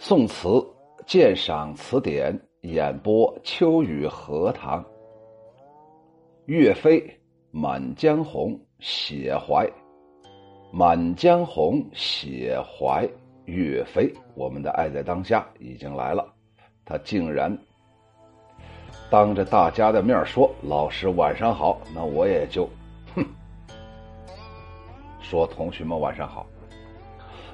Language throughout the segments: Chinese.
宋词鉴赏词典演播秋雨荷塘。岳飞《满江红·写怀》，《满江红·写怀》，岳飞，我们的爱在当下已经来了，他竟然当着大家的面说：“老师晚上好。”那我也就，哼，说同学们晚上好。《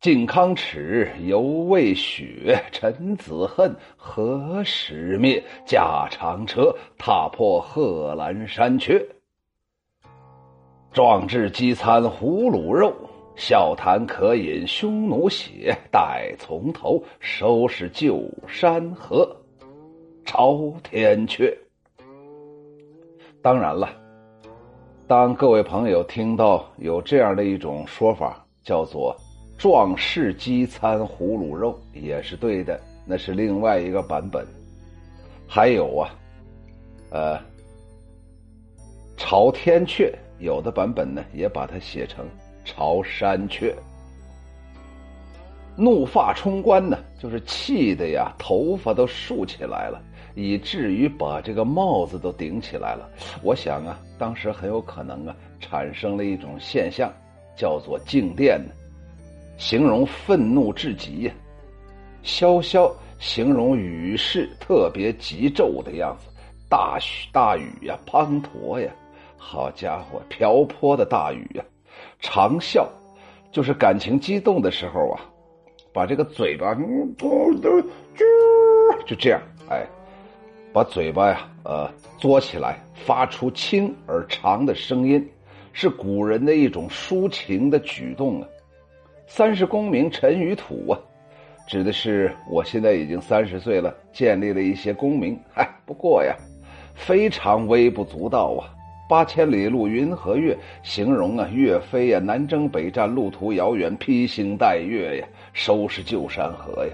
靖康耻，犹未雪；臣子恨，何时灭？驾长车，踏破贺兰山缺。壮志饥餐胡虏肉，笑谈渴饮匈奴血。待从头，收拾旧山河，朝天阙。当然了，当各位朋友听到有这样的一种说法，叫做。壮士饥餐胡虏肉也是对的，那是另外一个版本。还有啊，呃，朝天阙有的版本呢也把它写成朝山阙。怒发冲冠呢，就是气的呀，头发都竖起来了，以至于把这个帽子都顶起来了。我想啊，当时很有可能啊，产生了一种现象，叫做静电呢。形容愤怒至极呀，潇潇形容雨势特别急骤的样子，大雨大雨呀，滂沱呀，好家伙，瓢泼的大雨呀，长啸，就是感情激动的时候啊，把这个嘴巴，就这样，哎，把嘴巴呀，呃，嘬起来，发出轻而长的声音，是古人的一种抒情的举动啊。三十功名尘与土啊，指的是我现在已经三十岁了，建立了一些功名。嗨，不过呀，非常微不足道啊。八千里路云和月，形容啊，岳飞呀，南征北战，路途遥远，披星戴月呀，收拾旧山河呀。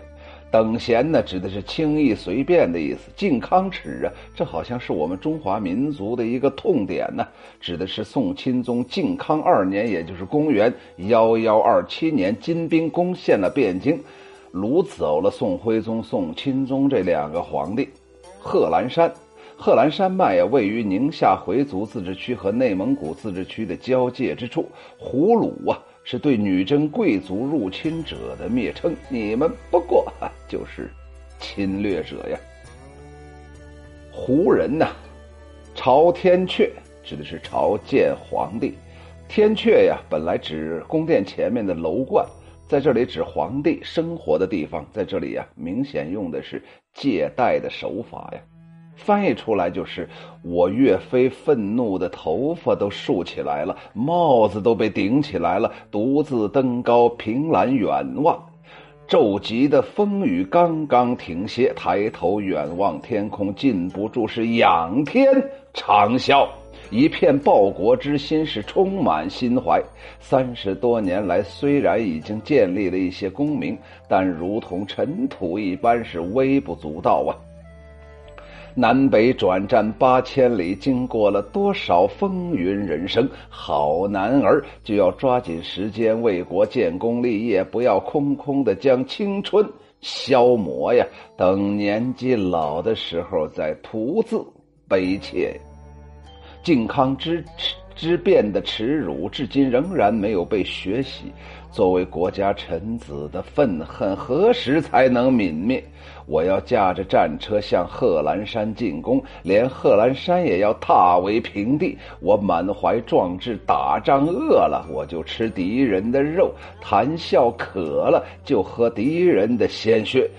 等闲呢，指的是轻易随便的意思。靖康耻啊，这好像是我们中华民族的一个痛点呢，指的是宋钦宗靖康二年，也就是公元幺幺二七年，金兵攻陷了汴京，掳走了宋徽宗、宋钦宗这两个皇帝。贺兰山，贺兰山脉呀，位于宁夏回族自治区和内蒙古自治区的交界之处。胡虏啊。是对女真贵族入侵者的蔑称，你们不过就是侵略者呀。胡人呐，朝天阙指的是朝见皇帝，天阙呀本来指宫殿前面的楼观，在这里指皇帝生活的地方，在这里呀明显用的是借代的手法呀。翻译出来就是我岳飞愤怒的头发都竖起来了，帽子都被顶起来了，独自登高凭栏远望，骤急的风雨刚刚停歇，抬头远望天空，禁不住是仰天长啸，一片报国之心是充满心怀。三十多年来，虽然已经建立了一些功名，但如同尘土一般，是微不足道啊。南北转战八千里，经过了多少风云人生？好男儿就要抓紧时间为国建功立业，不要空空的将青春消磨呀！等年纪老的时候再徒自悲切。靖康之耻之变的耻辱，至今仍然没有被学习。作为国家臣子的愤恨，何时才能泯灭？我要驾着战车向贺兰山进攻，连贺兰山也要踏为平地。我满怀壮志，打仗饿了我就吃敌人的肉，谈笑渴了就喝敌人的鲜血。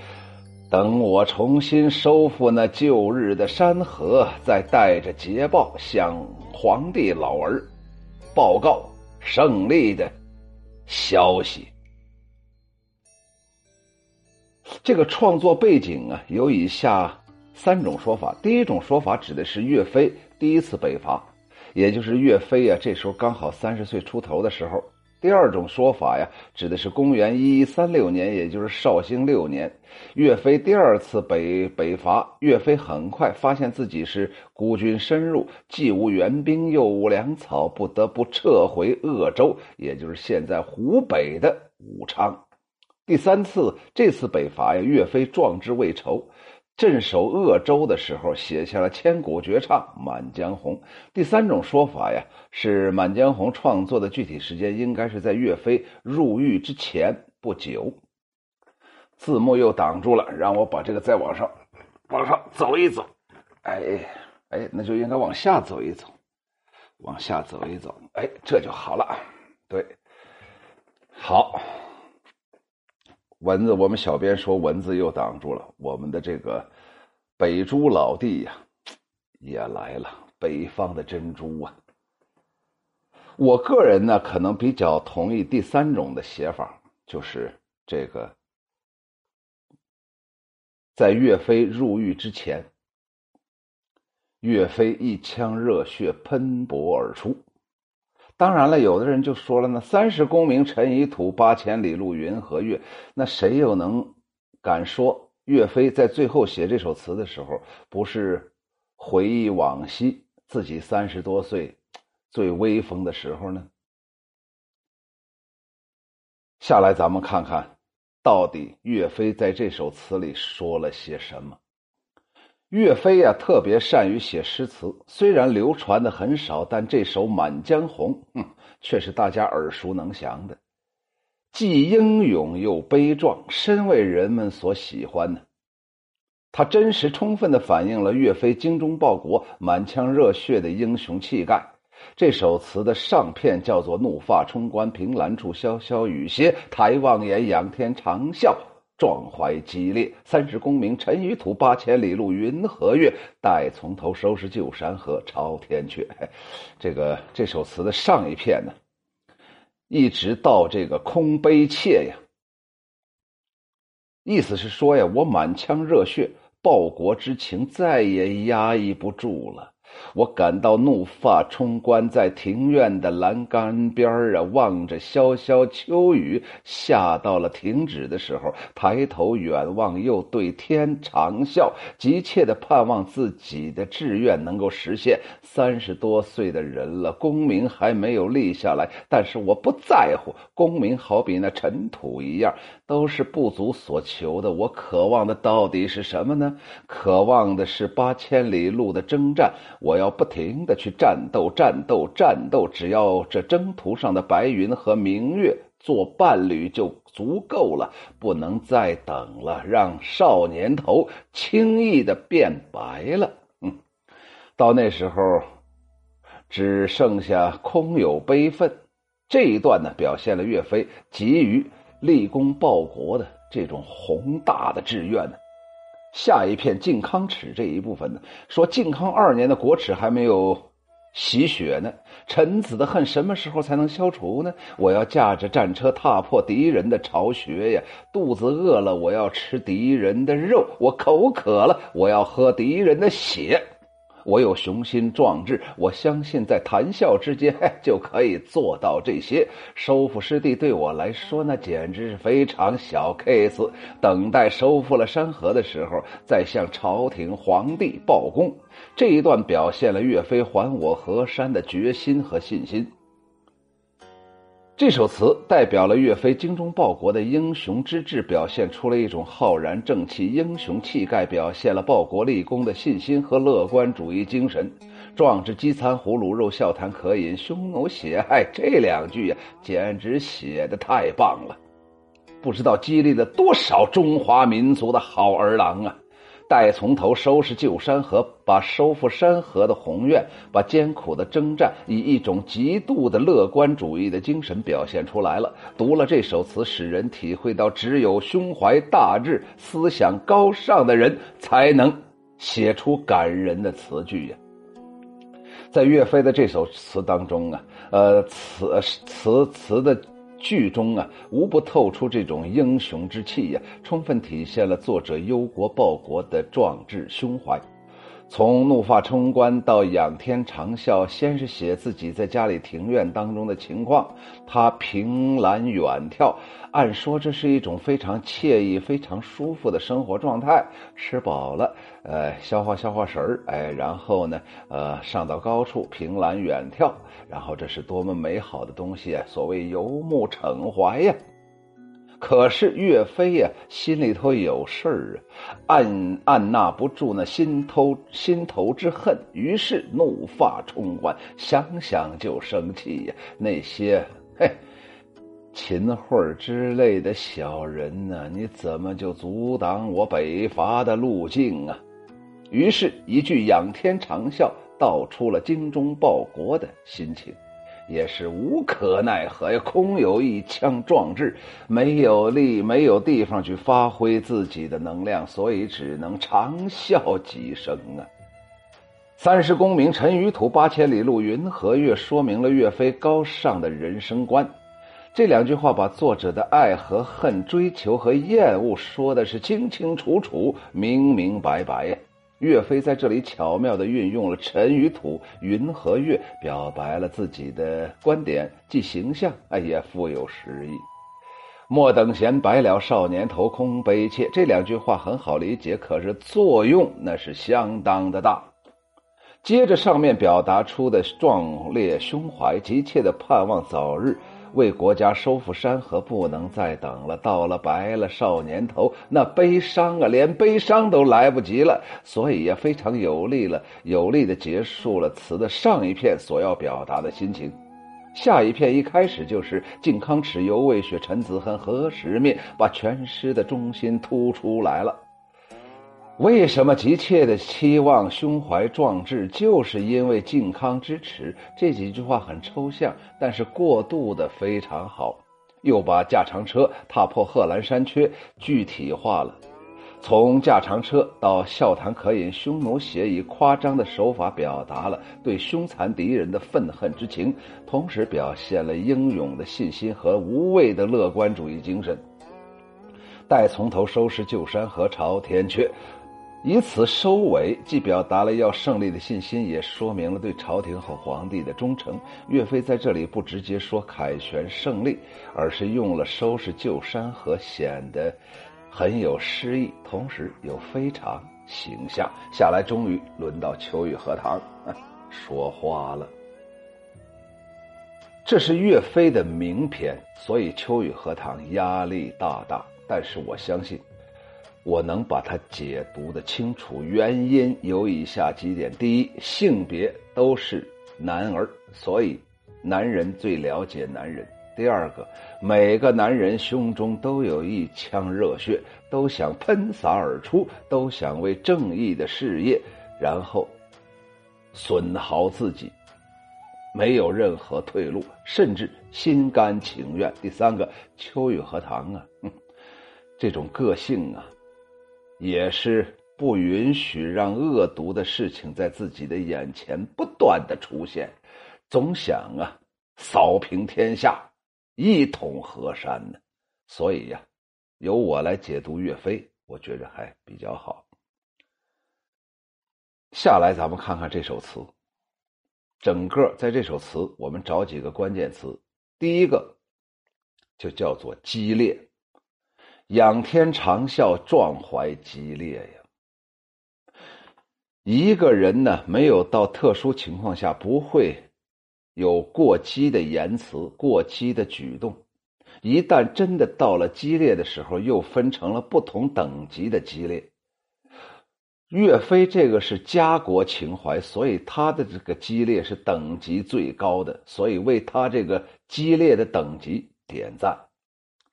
等我重新收复那旧日的山河，再带着捷报向皇帝老儿报告胜利的。消息，这个创作背景啊，有以下三种说法。第一种说法指的是岳飞第一次北伐，也就是岳飞啊，这时候刚好三十岁出头的时候。第二种说法呀，指的是公元一一三六年，也就是绍兴六年，岳飞第二次北北伐。岳飞很快发现自己是孤军深入，既无援兵，又无粮草，不得不撤回鄂州，也就是现在湖北的武昌。第三次，这次北伐呀，岳飞壮志未酬。镇守鄂州的时候，写下了千古绝唱《满江红》。第三种说法呀，是《满江红》创作的具体时间应该是在岳飞入狱之前不久。字幕又挡住了，让我把这个再往上，往上走一走。哎哎，那就应该往下走一走，往下走一走。哎，这就好了。对，好。蚊子，我们小编说蚊子又挡住了我们的这个北珠老弟呀，也来了，北方的珍珠啊。我个人呢，可能比较同意第三种的写法，就是这个在岳飞入狱之前，岳飞一腔热血喷薄而出。当然了，有的人就说了呢：“三十功名尘与土，八千里路云和月。”那谁又能敢说岳飞在最后写这首词的时候，不是回忆往昔自己三十多岁最威风的时候呢？下来，咱们看看到底岳飞在这首词里说了些什么。岳飞呀，特别善于写诗词，虽然流传的很少，但这首《满江红》哼，却是大家耳熟能详的，既英勇又悲壮，深为人们所喜欢呢。它真实充分的反映了岳飞精忠报国、满腔热血的英雄气概。这首词的上片叫做“怒发冲冠，凭栏处潇潇雨歇，抬望眼，仰天长啸。”壮怀激烈，三十功名尘与土，八千里路云和月。待从头收拾旧山河，朝天阙。这个这首词的上一片呢，一直到这个空悲切呀，意思是说呀，我满腔热血，报国之情再也压抑不住了。我感到怒发冲冠，在庭院的栏杆边啊，望着潇潇秋雨，下到了停止的时候，抬头远望，又对天长啸，急切的盼望自己的志愿能够实现。三十多岁的人了，功名还没有立下来，但是我不在乎，功名好比那尘土一样，都是不足所求的。我渴望的到底是什么呢？渴望的是八千里路的征战。我要不停的去战斗，战斗，战斗，只要这征途上的白云和明月做伴侣就足够了，不能再等了，让少年头轻易的变白了。嗯，到那时候，只剩下空有悲愤。这一段呢，表现了岳飞急于立功报国的这种宏大的志愿呢。下一片靖康耻这一部分呢，说靖康二年的国耻还没有洗雪呢，臣子的恨什么时候才能消除呢？我要驾着战车踏破敌人的巢穴呀！肚子饿了，我要吃敌人的肉；我口渴了，我要喝敌人的血。我有雄心壮志，我相信在谈笑之间就可以做到这些。收复失地对我来说，那简直是非常小 case。等待收复了山河的时候，再向朝廷皇帝报功。这一段表现了岳飞还我河山的决心和信心。这首词代表了岳飞精忠报国的英雄之志，表现出了一种浩然正气、英雄气概，表现了报国立功的信心和乐观主义精神。壮志饥餐胡虏肉，笑谈渴饮匈奴血。哎，这两句呀，简直写的太棒了，不知道激励了多少中华民族的好儿郎啊！待从头收拾旧山河，把收复山河的宏愿，把艰苦的征战以一种极度的乐观主义的精神表现出来了。读了这首词，使人体会到，只有胸怀大志、思想高尚的人，才能写出感人的词句呀。在岳飞的这首词当中啊，呃，词词词的。剧中啊，无不透出这种英雄之气呀，充分体现了作者忧国报国的壮志胸怀。从怒发冲冠到仰天长啸，先是写自己在家里庭院当中的情况，他凭栏远眺，按说这是一种非常惬意、非常舒服的生活状态。吃饱了，呃，消化消化食儿，哎，然后呢，呃，上到高处，凭栏远眺，然后这是多么美好的东西啊！所谓游目骋怀呀。可是岳飞呀，心里头有事儿啊，按按捺不住那心头心头之恨，于是怒发冲冠，想想就生气呀。那些 嘿，秦桧之类的小人呢，你怎么就阻挡我北伐的路径啊？于是，一句仰天长啸，道出了精忠报国的心情。也是无可奈何呀，空有一腔壮志，没有力，没有地方去发挥自己的能量，所以只能长啸几声啊。三十功名尘与土，八千里路云和月，说明了岳飞高尚的人生观。这两句话把作者的爱和恨、追求和厌恶说的是清清楚楚、明明白白。岳飞在这里巧妙地运用了尘与土、云和月，表白了自己的观点，既形象，哎，也富有诗意。莫等闲，白了少年头，空悲切。这两句话很好理解，可是作用那是相当的大。接着上面表达出的壮烈胸怀，急切的盼望早日。为国家收复山河，不能再等了。到了白了少年头，那悲伤啊，连悲伤都来不及了。所以也非常有力了，有力的结束了词的上一片所要表达的心情。下一片一开始就是“靖康耻，犹未雪；陈子恨，何时灭”，把全诗的中心突出来了。为什么急切的期望、胸怀壮志，就是因为靖康之耻。这几句话很抽象，但是过渡的非常好，又把驾长车踏破贺兰山缺具体化了。从驾长车到笑谈渴饮，匈奴写以夸张的手法表达了对凶残敌人的愤恨之情，同时表现了英勇的信心和无畏的乐观主义精神。待从头收拾旧山河，朝天阙。以此收尾，既表达了要胜利的信心，也说明了对朝廷和皇帝的忠诚。岳飞在这里不直接说凯旋胜利，而是用了收拾旧山河，显得很有诗意，同时又非常形象。下来，终于轮到秋雨荷塘 说话了。这是岳飞的名篇，所以秋雨荷塘压力大大。但是我相信。我能把它解读的清楚，原因有以下几点：第一，性别都是男儿，所以男人最了解男人；第二个，每个男人胸中都有一腔热血，都想喷洒而出，都想为正义的事业，然后损耗自己，没有任何退路，甚至心甘情愿。第三个，秋雨荷塘啊，这种个性啊。也是不允许让恶毒的事情在自己的眼前不断的出现，总想啊扫平天下，一统河山呢。所以呀，由我来解读岳飞，我觉着还比较好。下来咱们看看这首词，整个在这首词，我们找几个关键词，第一个就叫做激烈。仰天长啸，壮怀激烈呀！一个人呢，没有到特殊情况下，不会有过激的言辞、过激的举动。一旦真的到了激烈的时候，又分成了不同等级的激烈。岳飞这个是家国情怀，所以他的这个激烈是等级最高的，所以为他这个激烈的等级点赞。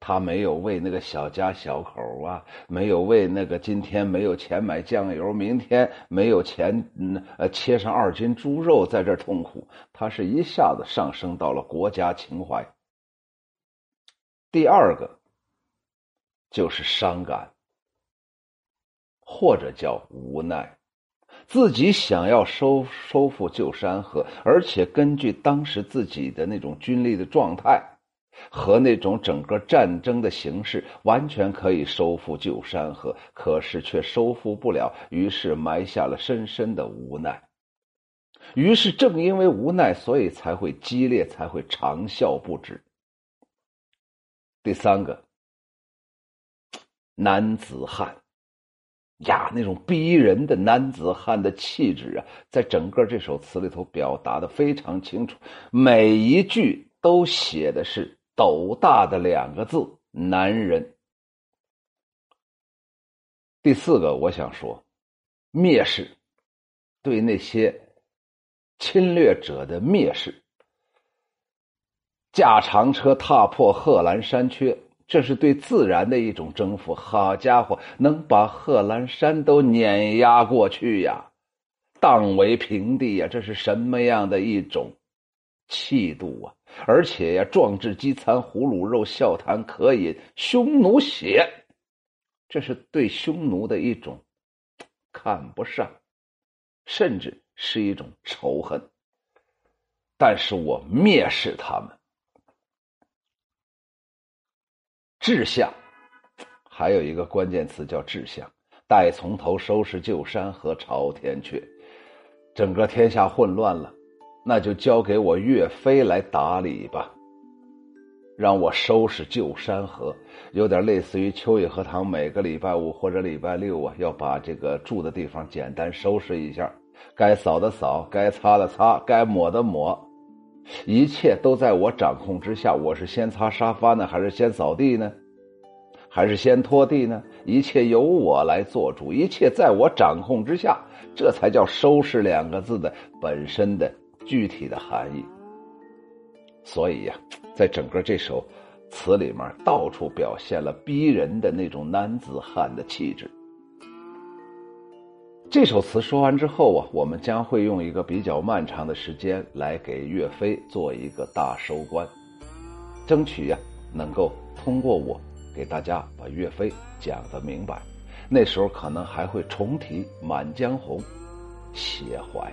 他没有为那个小家小口啊，没有为那个今天没有钱买酱油，明天没有钱嗯呃切上二斤猪肉在这痛苦。他是一下子上升到了国家情怀。第二个就是伤感，或者叫无奈，自己想要收收复旧山河，而且根据当时自己的那种军力的状态。和那种整个战争的形势，完全可以收复旧山河，可是却收复不了，于是埋下了深深的无奈。于是正因为无奈，所以才会激烈，才会长啸不止。第三个，男子汉。呀，那种逼人的男子汉的气质啊，在整个这首词里头表达的非常清楚，每一句都写的是斗大的两个字“男人”。第四个，我想说，蔑视，对那些侵略者的蔑视，驾长车踏破贺兰山缺。这是对自然的一种征服，好家伙，能把贺兰山都碾压过去呀，荡为平地呀！这是什么样的一种气度啊！而且呀，壮志饥餐胡虏肉，笑谈渴饮匈奴血，这是对匈奴的一种看不上，甚至是一种仇恨。但是我蔑视他们。志向，还有一个关键词叫志向。待从头收拾旧山河，朝天阙。整个天下混乱了，那就交给我岳飞来打理吧。让我收拾旧山河，有点类似于秋雨荷塘每个礼拜五或者礼拜六啊，要把这个住的地方简单收拾一下，该扫的扫，该擦的擦，该抹的抹。一切都在我掌控之下。我是先擦沙发呢，还是先扫地呢，还是先拖地呢？一切由我来做主，一切在我掌控之下。这才叫“收拾”两个字的本身的具体的含义。所以呀，在整个这首词里面，到处表现了逼人的那种男子汉的气质。这首词说完之后啊，我们将会用一个比较漫长的时间来给岳飞做一个大收官，争取呀能够通过我给大家把岳飞讲的明白。那时候可能还会重提《满江红》，写怀《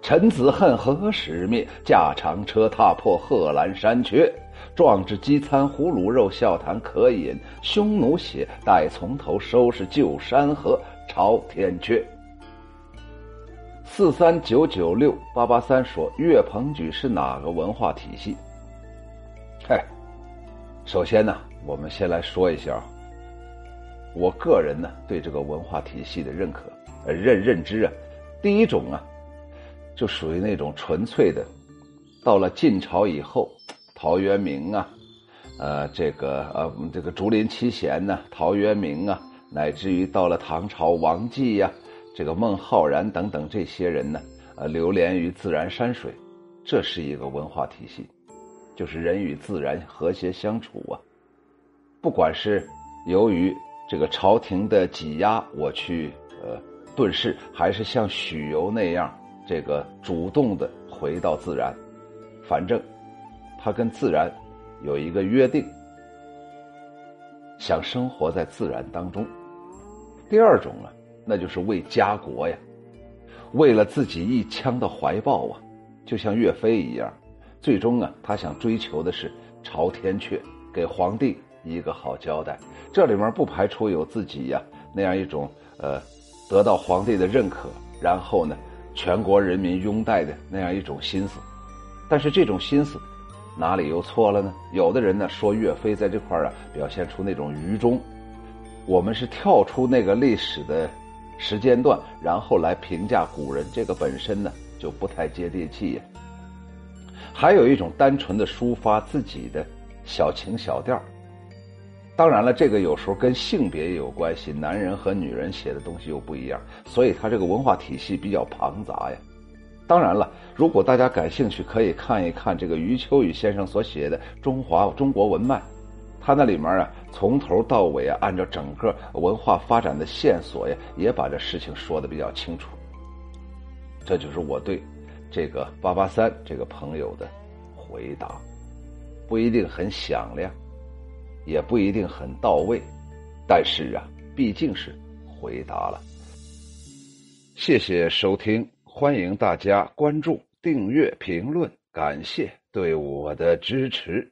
臣子恨何时灭？驾长车，踏破贺兰山缺。壮志饥餐胡虏肉，笑谈渴饮匈奴血。待从头收拾旧山河，朝天阙。四三九九六八八三说岳鹏举是哪个文化体系？嗨，首先呢，我们先来说一下，我个人呢对这个文化体系的认可呃、认认知啊。第一种啊，就属于那种纯粹的，到了晋朝以后，陶渊明啊，呃，这个呃，这个竹林七贤呢，陶渊明啊，乃至于到了唐朝王继呀。这个孟浩然等等这些人呢，呃，流连于自然山水，这是一个文化体系，就是人与自然和谐相处啊。不管是由于这个朝廷的挤压，我去呃遁世，还是像许由那样这个主动的回到自然，反正他跟自然有一个约定，想生活在自然当中。第二种啊。那就是为家国呀，为了自己一腔的怀抱啊，就像岳飞一样，最终啊，他想追求的是朝天阙，给皇帝一个好交代。这里面不排除有自己呀那样一种呃，得到皇帝的认可，然后呢，全国人民拥戴的那样一种心思。但是这种心思哪里又错了呢？有的人呢说岳飞在这块啊表现出那种愚忠，我们是跳出那个历史的。时间段，然后来评价古人，这个本身呢就不太接地气呀。还有一种单纯的抒发自己的小情小调当然了，这个有时候跟性别也有关系，男人和女人写的东西又不一样，所以他这个文化体系比较庞杂呀。当然了，如果大家感兴趣，可以看一看这个余秋雨先生所写的《中华中国文脉》，他那里面啊，从头到尾啊，按照整个文化发展的线索呀，也把这事情说的比较清楚。这就是我对这个八八三这个朋友的回答，不一定很响亮，也不一定很到位，但是啊，毕竟是回答了。谢谢收听，欢迎大家关注、订阅、评论，感谢对我的支持。